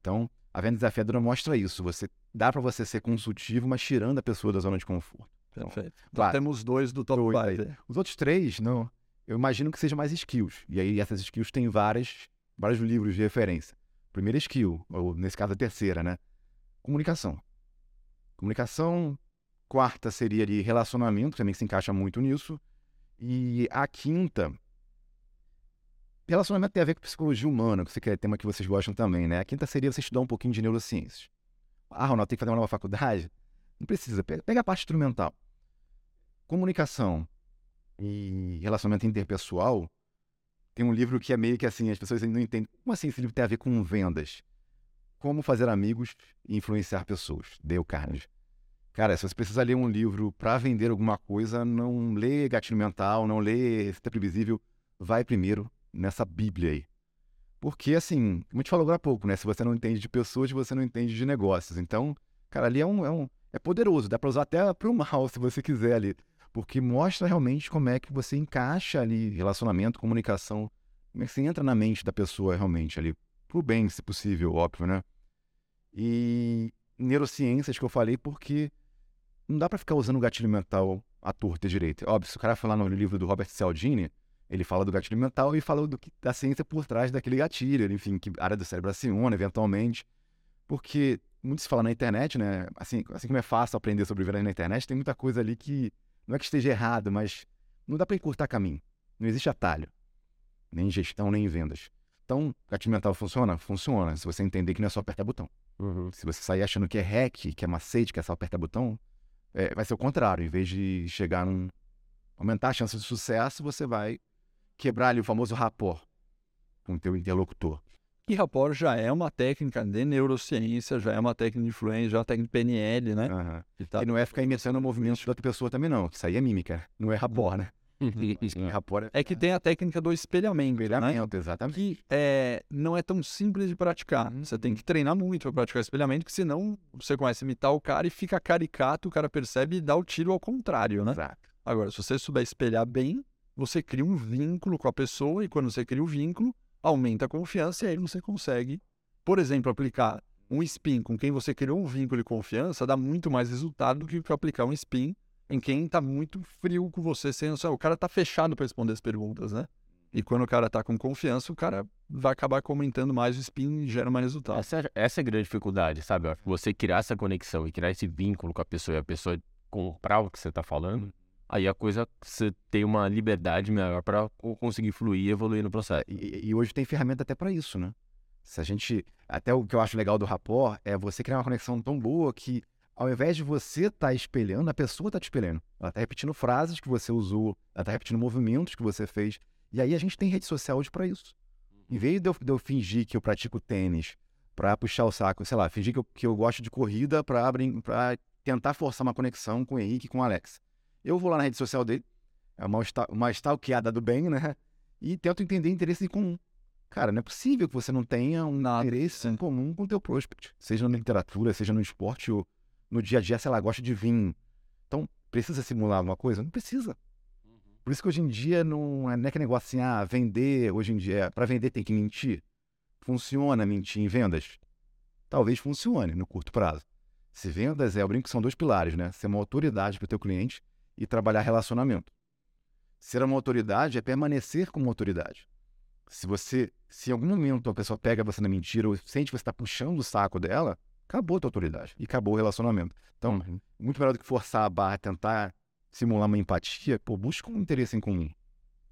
Então, a venda desafiadora mostra isso. Você dá para você ser consultivo, mas tirando a pessoa da zona de conforto. Perfeito. Então Claro. temos dois do top Dois aí. 5. Os outros três, não. Eu imagino que sejam mais skills. E aí essas skills têm várias, vários livros de referência. Primeira skill, ou nesse caso a terceira, né? Comunicação. Comunicação. Quarta seria de relacionamento, também se encaixa muito nisso. E a quinta. Relacionamento tem a ver com psicologia humana, que é tema que vocês gostam também, né? A quinta seria você estudar um pouquinho de neurociências. Ah, Ronaldo, tem que fazer uma nova faculdade? Não precisa, pega a parte instrumental comunicação e relacionamento interpessoal, tem um livro que é meio que assim, as pessoas não entendem. Como assim esse livro tem a ver com vendas? Como fazer amigos e influenciar pessoas. Dale Carnegie. Cara, se você precisa ler um livro para vender alguma coisa, não lê Gatilho Mental, não lê Receita Previsível, vai primeiro nessa Bíblia aí. Porque, assim, como eu te falou agora há pouco, né? Se você não entende de pessoas, você não entende de negócios. Então, cara, ali é um, é um é poderoso, dá para usar até pro mal, se você quiser ali. Porque mostra realmente como é que você encaixa ali relacionamento, comunicação, como é que você entra na mente da pessoa realmente ali, pro bem, se possível, óbvio, né? E neurociências que eu falei, porque não dá para ficar usando o gatilho mental à torta direita. Óbvio, se o cara falar no livro do Robert Cialdini, ele fala do gatilho mental e fala do que, da ciência por trás daquele gatilho, enfim, que área do cérebro aciona eventualmente. Porque muito se fala na internet, né? Assim, assim como é fácil aprender sobre vendas na internet, tem muita coisa ali que não é que esteja errado, mas não dá para encurtar caminho. Não existe atalho. Nem em gestão, nem em vendas. Então, gatilho mental funciona? Funciona. Se você entender que não é só apertar botão. Uhum. Se você sair achando que é hack, que é macete, que é só apertar botão, é, vai ser o contrário. Em vez de chegar num. aumentar a chance de sucesso, você vai quebrar ali o famoso rapport com o teu interlocutor. E rapport já é uma técnica de neurociência, já é uma técnica de influência, já é uma técnica de PNL, né? Aham. Que tá- E não é ficar imitando o movimento da outra pessoa também, não. Isso aí é mímica, não é rapport, né? Rapport é É que tem a técnica do espelhamento, né? espelhamento, exatamente. que é, não é tão simples de praticar. Você tem que treinar muito para praticar espelhamento, que senão você começa a imitar o cara e fica caricato, o cara percebe e dá o tiro ao contrário, né? Exato. Agora, se você souber espelhar bem, você cria um vínculo com a pessoa e quando você cria o vínculo, aumenta a confiança e aí você consegue, por exemplo, aplicar um spin com quem você criou um vínculo e confiança dá muito mais resultado do que aplicar um spin em quem tá muito frio com você, sem o cara tá fechado para responder as perguntas, né? E quando o cara tá com confiança, o cara vai acabar comentando mais o spin e gera mais resultado. Essa, é- essa é a grande dificuldade, sabe? Você criar essa conexão e criar esse vínculo com a pessoa e a pessoa comprar o que você tá falando, aí a coisa, você tem uma liberdade maior para conseguir fluir e evoluir no processo. E, e hoje tem ferramenta até para isso, né? Se a gente. Até o que eu acho legal do rapport é você criar uma conexão tão boa que, ao invés de você estar espelhando, a pessoa está te espelhando. Ela está repetindo frases que você usou, ela está repetindo movimentos que você fez. E aí a gente tem rede social hoje para isso. Em vez de eu, de eu fingir que eu pratico tênis para puxar o saco, sei lá, fingir que eu, que eu gosto de corrida para tentar forçar uma conexão com o Henrique e com o Alex. Eu vou lá na rede social dele, é uma, uma stalkeada do bem, né? E tento entender interesse em comum. Cara, não é possível que você não tenha um Nada, interesse em comum com o teu prospect. Seja na literatura, seja no esporte ou no dia a dia, sei lá, gosta de vinho. Então, precisa simular alguma coisa? Não precisa. Por isso que hoje em dia não é, não é que negócio assim, ah, vender, hoje em dia, para vender tem que mentir. Funciona mentir em vendas? Talvez funcione no curto prazo. Se vendas é, eu brinco que são dois pilares, né? Ser uma autoridade para o teu cliente e trabalhar relacionamento. Ser uma autoridade é permanecer como autoridade. Se você, se em algum momento a pessoa pega você na mentira ou sente que você está puxando o saco dela, acabou a tua autoridade e acabou o relacionamento. Então, Uhum. muito melhor do que forçar a barra, tentar simular uma empatia, pô, busca um interesse em comum.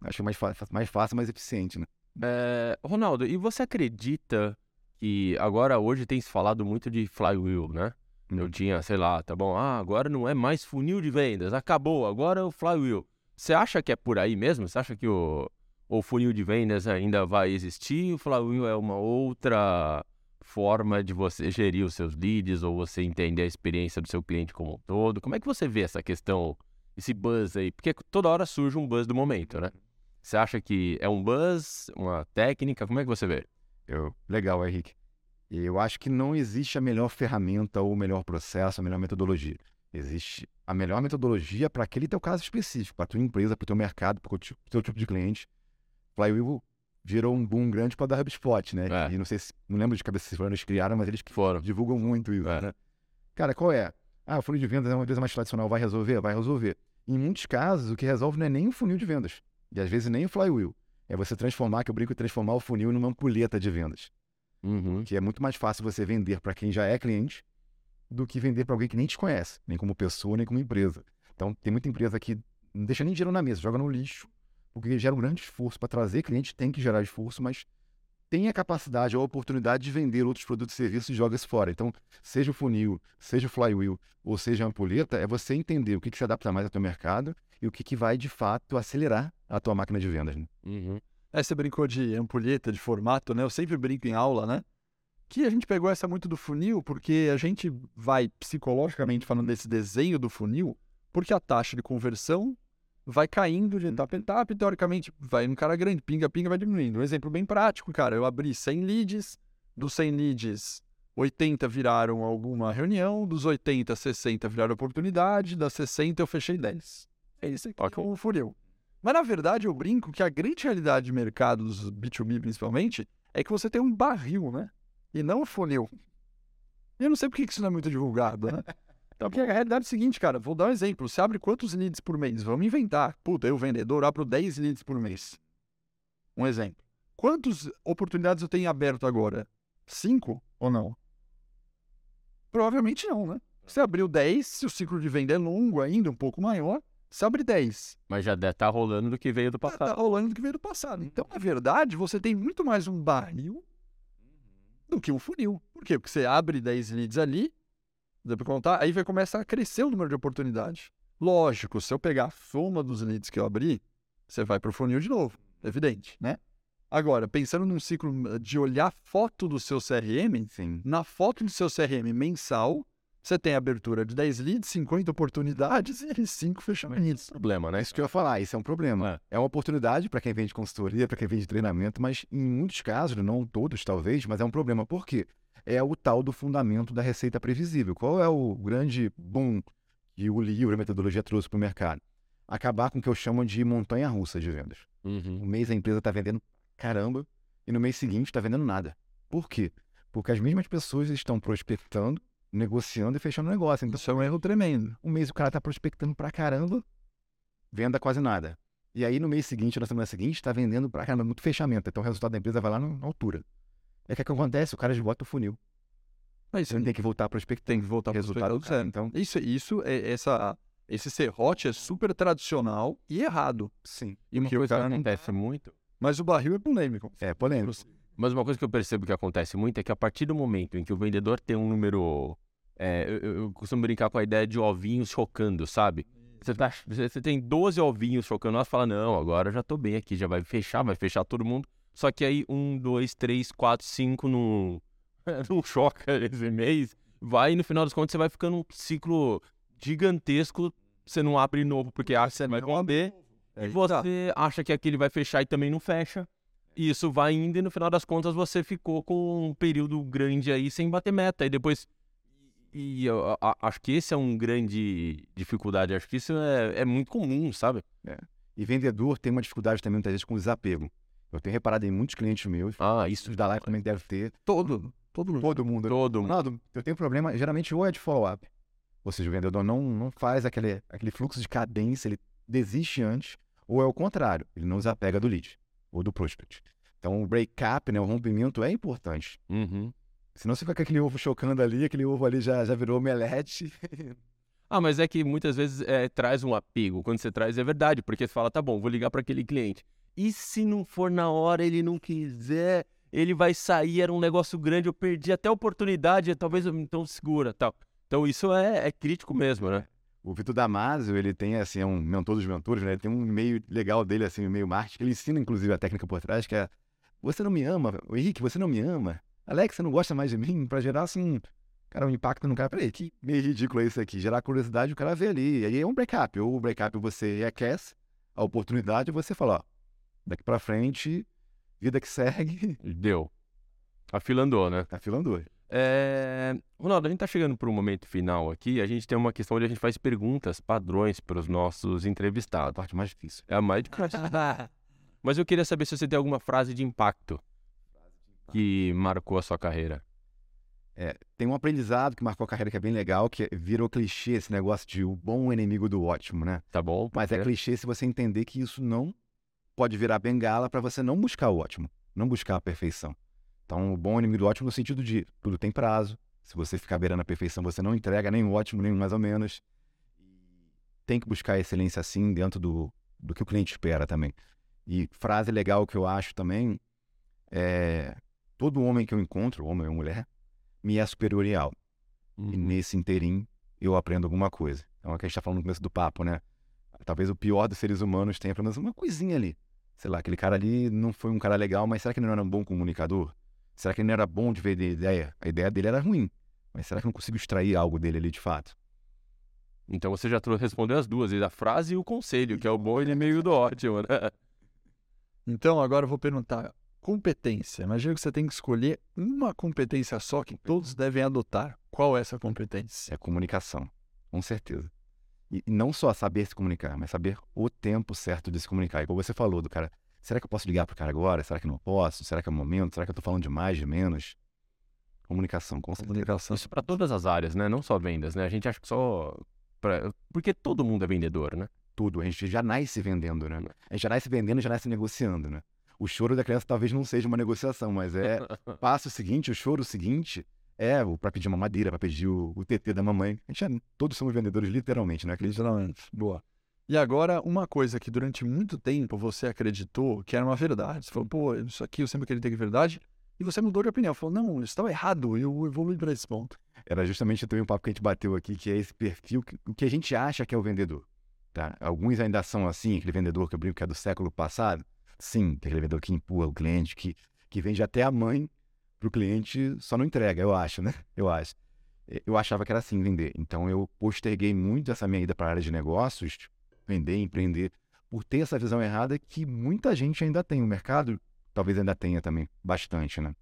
Acho mais, mais fácil, mais eficiente, né? É, Ronaldo, e você acredita que agora hoje tem se falado muito de flywheel, né? Eu tinha, sei lá, tá bom, ah, agora não é mais funil de vendas, acabou, agora é o flywheel. Você acha que é por aí mesmo? Você acha que o, o funil de vendas ainda vai existir? O flywheel é uma outra forma de você gerir os seus leads ou você entender a experiência do seu cliente como um todo? Como é que você vê essa questão, esse buzz aí? Porque toda hora surge um buzz do momento, né? Você acha que é um buzz, uma técnica? Como é que você vê? Eu, legal, Henrique. Eu acho que não existe a melhor ferramenta ou o melhor processo, a melhor metodologia. Existe a melhor metodologia para aquele teu caso específico, para tua empresa, para o teu mercado, para o teu tipo de cliente. Flywheel virou um boom grande para dar HubSpot, né? É. E não sei se, não lembro de cabeça se foram eles criaram, mas eles Foram. divulgam muito isso, É. né? Cara, qual é? Ah, o funil de vendas é uma empresa mais tradicional, vai resolver? Vai resolver. Em muitos casos, o que resolve não é nem o funil de vendas. E às vezes nem o flywheel. É você transformar, que eu brinco, transformar o funil numa ampulheta de vendas. Uhum. Que é muito mais fácil você vender para quem já é cliente do que vender para alguém que nem te conhece, nem como pessoa, nem como empresa. Então, tem muita empresa que não deixa nem dinheiro na mesa, joga no lixo, porque gera um grande esforço para trazer cliente, tem que gerar esforço, mas tem a capacidade ou a oportunidade de vender outros produtos e serviços e joga isso fora. Então, seja o funil, seja o flywheel ou seja a ampulheta, é você entender o que, que se adapta mais ao teu mercado e o que, que vai, de fato, acelerar a tua máquina de vendas. Né? Uhum. É, você brincou de ampulheta, de formato, né? Eu sempre brinco em aula, né? Que a gente pegou essa muito do funil, porque a gente vai psicologicamente falando desse desenho do funil, porque a taxa de conversão vai caindo de etapa em etapa e, teoricamente, vai um cara grande, pinga-pinga, vai diminuindo. Um exemplo bem prático, cara, eu abri 100 leads, dos 100 leads, 80 viraram alguma reunião, dos 80, 60 viraram oportunidade, das 60 eu fechei 10. É isso aqui, Ok. é um funil. Mas na verdade eu brinco que a grande realidade de mercado, dos B2B principalmente, é que você tem um barril, né? E não um funil. E eu não sei por que isso não é muito divulgado, né? Porque a realidade é o seguinte, cara, vou dar um exemplo. Você abre quantos leads por mês? Vamos inventar. Puta, eu, vendedor, abro 10 leads por mês. Um exemplo. Quantas oportunidades eu tenho aberto agora? Cinco ou não? Provavelmente não, né? Você abriu 10, se o ciclo de venda é longo ainda, um pouco maior, você abre 10. Mas já deve estar rolando do que veio do Tá, tá passado. rolando do que veio do passado. Então, na verdade, você tem muito mais um barril do que um funil. Por quê? Porque você abre 10 leads ali, dá pra contar, aí vai começar a crescer o número de oportunidades. Lógico, se eu pegar a soma dos leads que eu abri, você vai pro funil de novo. Evidente, né? Agora, pensando num ciclo de olhar foto do seu CRM, Sim. na foto do seu CRM mensal, você tem abertura de 10 leads, 50 oportunidades e 5 fechamentos. Problema, né? É isso que eu ia falar, isso é um problema. É, uma oportunidade para quem vende consultoria, para quem vende treinamento, mas em muitos casos, não todos talvez, mas é um problema. Por quê? É o tal do fundamento da receita previsível. Qual é o grande boom que o livro, a metodologia trouxe para o mercado? Acabar com o que eu chamo de montanha-russa de vendas. Uhum. Um mês a empresa está vendendo caramba e no mês seguinte está vendendo nada. Por quê? Porque as mesmas pessoas estão prospectando, negociando e fechando negócio. Então, Isso é um erro tremendo. um mês o cara tá prospectando pra caramba, venda quase nada. E aí no mês seguinte, na semana seguinte, tá vendendo pra caramba, muito fechamento. Então o resultado da empresa vai lá na altura. E o que, é que acontece? O cara esgota o funil. Mas Você tem que voltar a prospectar. tem que voltar o resultado do cara. Então, Isso, isso é essa, esse serrote é super tradicional e errado. sim. E uma o coisa que acontece muito. Mas o barril é polêmico. É polêmico. Mas uma coisa que eu percebo que acontece muito é que a partir do momento em que o vendedor tem um número. é, eu, eu- costumo brincar com a ideia de ovinhos chocando, sabe? Você, tá, você, tem 12 ovinhos chocando, nós fala, não, agora eu já tô bem aqui, já vai fechar, vai fechar todo mundo. Só que aí, um, dois, três, quatro, cinco não, não choca esse mês. Vai e no final das contas você vai ficando um ciclo gigantesco, você não abre novo, porque acha que você vai vender. É, E você acha que aquele vai fechar e também não fecha. E isso vai indo e no final das contas você ficou com um período grande aí sem bater meta. E depois. E eu a- a- acho que esse é um grande dificuldade. Acho que isso é, é muito comum, sabe? E vendedor tem uma dificuldade também, muitas vezes, com desapego. Eu tenho reparado em muitos clientes meus, Ah, isso. os da live também deve ter. todo. Todo mundo. Todo mundo. Todo mundo. Eu tenho problema, geralmente ou é de follow-up. Ou seja, o vendedor não, não faz aquele, aquele fluxo de cadência, ele desiste antes, ou é o contrário, ele não desapega do lead ou do prospect. Então o break-up, né, o rompimento é importante. Uhum. Senão você fica com aquele ovo chocando ali, aquele ovo ali já, já virou omelete. Ah, mas é que muitas vezes é, traz um apego. Quando você traz é verdade, porque você fala, tá bom, vou ligar para aquele cliente. E se não for na hora, ele não quiser, ele vai sair, era um negócio grande, eu perdi até a oportunidade, talvez eu então segura, tal. Então isso é, é crítico mesmo, né? O Vitor Damasio, ele tem, assim, é um mentor dos mentores, né? Ele tem um meio legal dele, assim, um meio marketing. Ele ensina, inclusive, a técnica por trás, que é você não me ama, o Henrique, você não me ama. Alex, você não gosta mais de mim? Pra gerar, assim, cara, um impacto no cara. Peraí, que meio ridículo é isso aqui. Gerar curiosidade, o cara vê ali. E aí é um breakup. Ou o breakup você aquece a oportunidade e você fala, ó, daqui pra frente, vida que segue, Deu. A fila andou, né? a fila andou. É... Ronaldo, a gente tá chegando para o momento final aqui. A gente tem uma questão onde a gente faz perguntas padrões para os nossos A entrevistados. parte mais difícil. É a mais difícil. Mas eu queria saber se você tem alguma frase de impacto que marcou a sua carreira. Tem um aprendizado que marcou a carreira que é bem legal, que virou clichê esse negócio de o bom inimigo do ótimo, né? Tá bom? Mas é ser? clichê se você entender que isso não pode virar bengala para você não buscar o ótimo, não buscar a perfeição. Então, o bom inimigo do ótimo no sentido de tudo tem prazo. Se você ficar beirando a perfeição, você não entrega nem o ótimo, nem o mais ou menos. Tem que buscar a excelência assim dentro do, do que o cliente espera também. E frase legal que eu acho também é todo homem que eu encontro, homem ou mulher, me é superior em algo. E Uhum. nesse inteirinho eu aprendo alguma coisa. Então é o que a gente está falando no começo do papo, né? Talvez o pior dos seres humanos tenha pelo menos uma coisinha ali. Sei lá, aquele cara ali não foi um cara legal, mas será que ele não era um bom comunicador? Será que ele não era bom de ver de ideia? A ideia dele era ruim. Mas será que eu não consigo extrair algo dele ali de fato? Então você já respondeu as duas, a frase e o conselho, que é o bom inimigo do ótimo, né? Então, agora eu vou perguntar. Competência. Imagina que você tem que escolher uma competência só que todos devem adotar. Qual é essa competência? É comunicação, com certeza. E e não só saber se comunicar, mas saber o tempo certo de se comunicar. E como você falou, do cara, será que eu posso ligar pro cara agora? Será que não posso? Será que é o momento? Será que eu tô falando de mais, de menos? Comunicação, com certeza. Comunicação. Isso para todas as áreas, né? Não só vendas, né? A gente acha que só. Pra... Porque todo mundo é vendedor, né? Tudo. A gente já nasce vendendo, né? A gente já nasce vendendo e já nasce negociando, né? O choro da criança talvez não seja uma negociação, mas é passo seguinte, o choro seguinte é para pedir uma madeira, para pedir o, o TT da mamãe. A gente é, todos somos vendedores, literalmente, né? Literalmente. Boa. E agora, uma coisa que durante muito tempo você acreditou que era uma verdade. Você falou, pô, isso aqui eu sempre acreditei que é verdade. E você mudou de opinião. Falou, não, isso estava errado. Eu evolui para esse ponto. Era justamente também um papo que a gente bateu aqui, que é esse perfil, que- o que a gente acha que é o vendedor. Tá? Alguns ainda são assim, aquele vendedor que eu brinco que é do século passado. Sim, aquele vendedor que empurra o cliente, que, que vende até a mãe pro cliente, só não entrega, eu acho, né? Eu acho. Eu achava que era assim vender. Então eu posterguei muito essa minha ida para a área de negócios, vender, empreender, por ter essa visão errada que muita gente ainda tem. O mercado talvez ainda tenha também, bastante, né?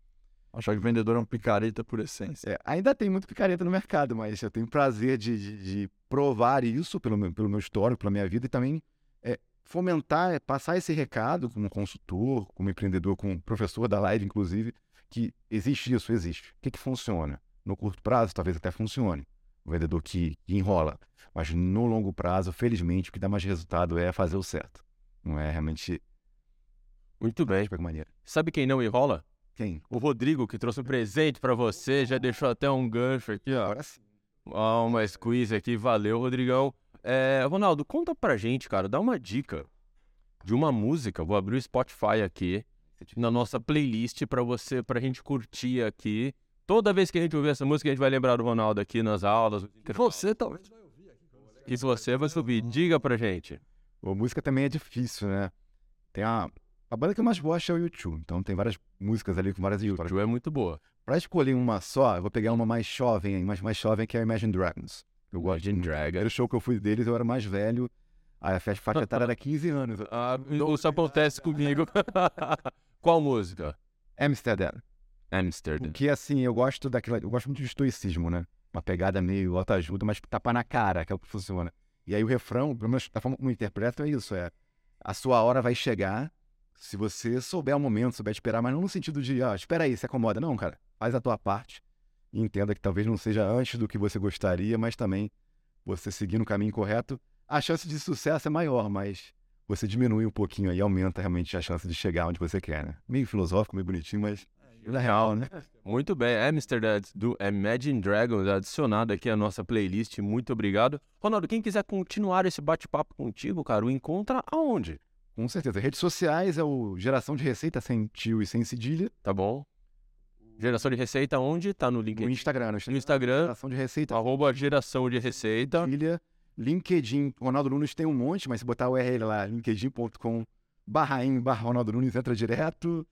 Achar que o vendedor é um picareta por essência. É, ainda tem muito picareta no mercado, mas eu tenho prazer de, de- de provar isso pelo meu, pelo meu histórico, pela minha vida e também é, fomentar, é, passar esse recado como consultor, como empreendedor, como professor da live, inclusive, que existe isso, existe. O que, que funciona? No curto prazo, talvez até funcione. O vendedor que, que enrola. Mas no longo prazo, felizmente, o que dá mais resultado é fazer o certo. Não é realmente Muito bem. de qualquer maneira. Sabe quem não enrola? Quem? O Rodrigo, que trouxe um presente pra você, já deixou até um gancho aqui, ó. Agora sim. Ó, uma squeeze aqui, valeu, Rodrigão. É, Ronaldo, conta pra gente, cara, dá uma dica de uma música. Vou abrir o Spotify aqui, na nossa playlist pra você, pra gente curtir aqui. Toda vez que a gente ouvir essa música, a gente vai lembrar do Ronaldo aqui nas aulas. Você talvez vai ouvir aqui. E se você vai subir, diga pra gente. A música também é difícil, né? Tem a, a banda que eu mais gosto é o YouTube. Então tem várias músicas ali com várias histórias. Ju é muito boa. Pra escolher uma só, eu vou pegar uma mais jovem, aí, mais, mais jovem, que é a Imagine Dragons. Eu gosto. O Dragons. primeiro show que eu fui deles, eu era mais velho. Aí a festa faixa etária era 15 anos. Ah, isso acontece comigo. Qual música? Amsterdam. Amsterdam. Porque assim, eu gosto daquela. Eu gosto muito de estoicismo, né? Uma pegada meio autoajuda, mas tapa na cara, que é o que funciona. E aí o refrão, pelo menos da forma como eu interpreto, é isso: é a sua hora vai chegar se você souber o momento, souber esperar, mas não no sentido de, ah, espera aí, se acomoda. Não, cara. faz a tua parte entenda que talvez não seja antes do que você gostaria, mas também você seguir no caminho correto, a chance de sucesso é maior, mas você diminui um pouquinho aí, aumenta realmente a chance de chegar onde você quer, né? Meio filosófico, meio bonitinho, mas é real, né? Muito bem, é Mr. Dad do Imagine Dragons adicionado aqui à nossa playlist. Muito obrigado. Ronaldo, quem quiser continuar esse bate-papo contigo, cara, o encontra aonde? Com certeza. Redes sociais é o Geração de Receita sem tio e sem cedilha. Tá bom. Geração de receita onde? Tá no LinkedIn. No Instagram. No No Instagram, Geração de Receita. arroba geração de receita. Cedilha. LinkedIn. Ronaldo Nunes tem um monte, mas se botar o URL lá, linkedin.com barra em barra Ronaldo Nunes, entra direto.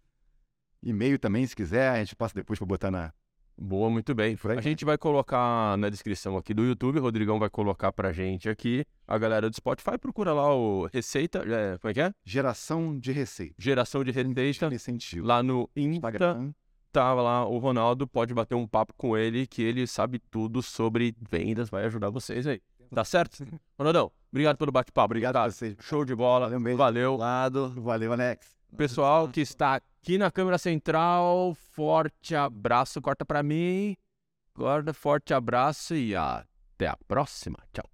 E-mail também, se quiser, a gente passa depois para botar na... Boa, muito bem. Aí. A gente vai colocar na descrição aqui do YouTube, o Rodrigão vai colocar pra gente aqui. A galera do Spotify procura lá o Receita, é, como é que é? Geração de Receita. Geração de Receita. Incentivo. Lá no Insta, Instagram. tá lá o Ronaldo, pode bater um papo com ele, que ele sabe tudo sobre vendas, vai ajudar vocês aí. Tá certo? Ronaldão, obrigado pelo bate-papo. Obrigado a vocês. Show de bola. Valeu, um beijo. Valeu. Lado. Valeu, Alex. Pessoal que está aqui na câmera central, forte abraço, corta para mim. guarda forte abraço e até a próxima. Tchau.